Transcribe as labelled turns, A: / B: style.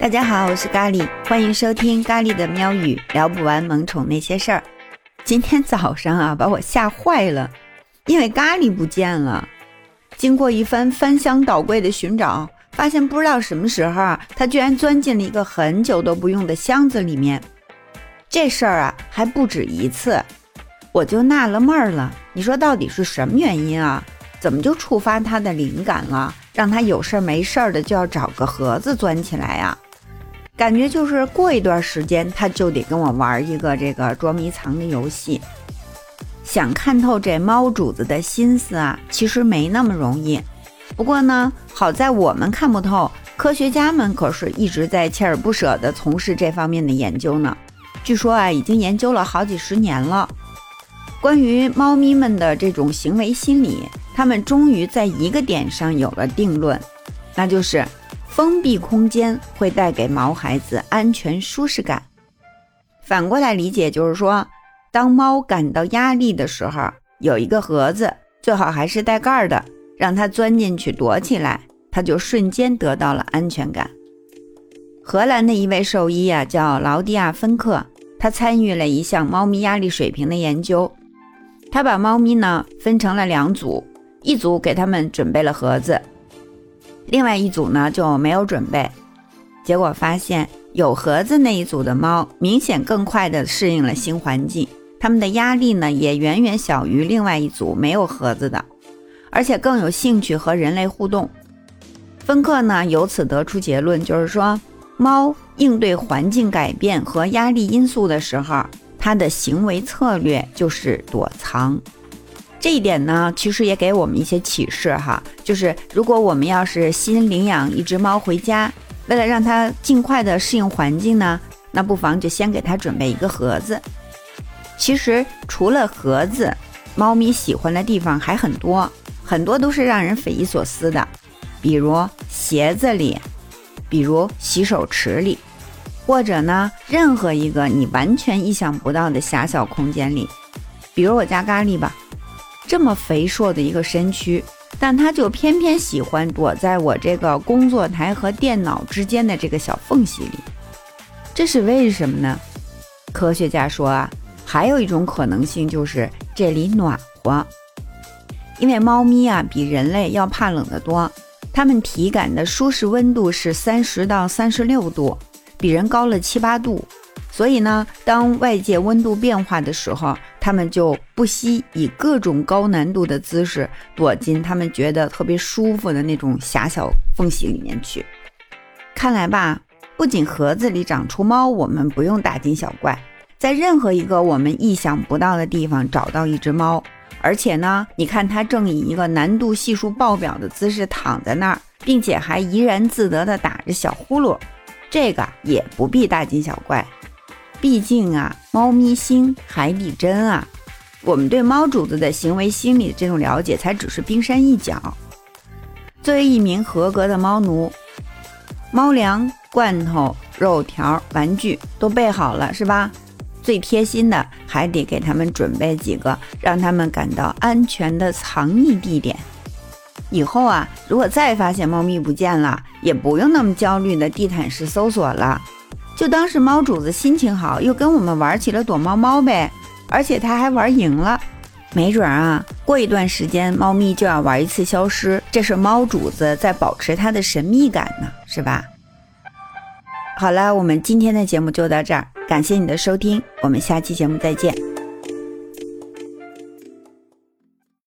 A: 大家好，我是咖喱，欢迎收听咖喱的喵语，聊不完萌宠那些事儿。今天早上啊，把我吓坏了，因为咖喱不见了。经过一番翻箱倒柜的寻找，发现不知道什么时候啊，他居然钻进了一个很久都不用的箱子里面。这事儿啊，还不止一次，我就纳了闷儿了。你说到底是什么原因啊？怎么就触发他的灵感了，让他有事儿没事儿的就要找个盒子钻起来呀？感觉就是过一段时间他就得跟我玩一个这个捉迷藏的游戏。想看透这猫主子的心思啊，其实没那么容易。不过呢，好在我们看不透，科学家们可是一直在锲而不舍地从事这方面的研究呢。据说啊，已经研究了好几十年了。关于猫咪们的这种行为心理。他们终于在一个点上有了定论，那就是封闭空间会带给毛孩子安全舒适感。反过来理解就是说，当猫感到压力的时候，有一个盒子，最好还是带盖的，让它钻进去躲起来，它就瞬间得到了安全感。荷兰的一位兽医啊，叫劳迪亚·芬克，他参与了一项猫咪压力水平的研究，他把猫咪呢分成了两组。一组给他们准备了盒子，另外一组呢就没有准备。结果发现，有盒子那一组的猫明显更快地适应了新环境，它们的压力呢也远远小于另外一组没有盒子的，而且更有兴趣和人类互动。芬克呢由此得出结论，就是说，猫应对环境改变和压力因素的时候，它的行为策略就是躲藏。这一点呢，其实也给我们一些启示哈，就是如果我们要是新领养一只猫回家，为了让它尽快的适应环境呢，那不妨就先给它准备一个盒子。其实除了盒子，猫咪喜欢的地方还很多，很多都是让人匪夷所思的，比如鞋子里，比如洗手池里，或者呢，任何一个你完全意想不到的狭小空间里，比如我家咖喱吧。这么肥硕的一个身躯，但它就偏偏喜欢躲在我这个工作台和电脑之间的这个小缝隙里，这是为什么呢？科学家说啊，还有一种可能性就是这里暖和，因为猫咪啊比人类要怕冷得多，它们体感的舒适温度是三十到三十六度，比人高了七八度。所以呢，当外界温度变化的时候，他们就不惜以各种高难度的姿势躲进他们觉得特别舒服的那种狭小缝隙里面去。看来吧，不仅盒子里长出猫，我们不用大惊小怪，在任何一个我们意想不到的地方找到一只猫，而且呢，你看它正以一个难度系数爆表的姿势躺在那儿，并且还怡然自得地打着小呼噜，这个也不必大惊小怪。毕竟啊，猫咪心，海底针啊！我们对猫主子的行为心理这种了解，才只是冰山一角。作为一名合格的猫奴，猫粮、罐头、肉条、玩具都备好了，是吧？最贴心的，还得给他们准备几个让他们感到安全的藏匿地点。以后啊，如果再发现猫咪不见了，也不用那么焦虑的地毯式搜索了。就当是猫主子心情好，又跟我们玩起了躲猫猫呗，而且他还玩赢了，没准啊，过一段时间猫咪就要玩一次消失，这是猫主子在保持它的神秘感呢，是吧？好了，我们今天的节目就到这儿，感谢你的收听，我们下期节目再见。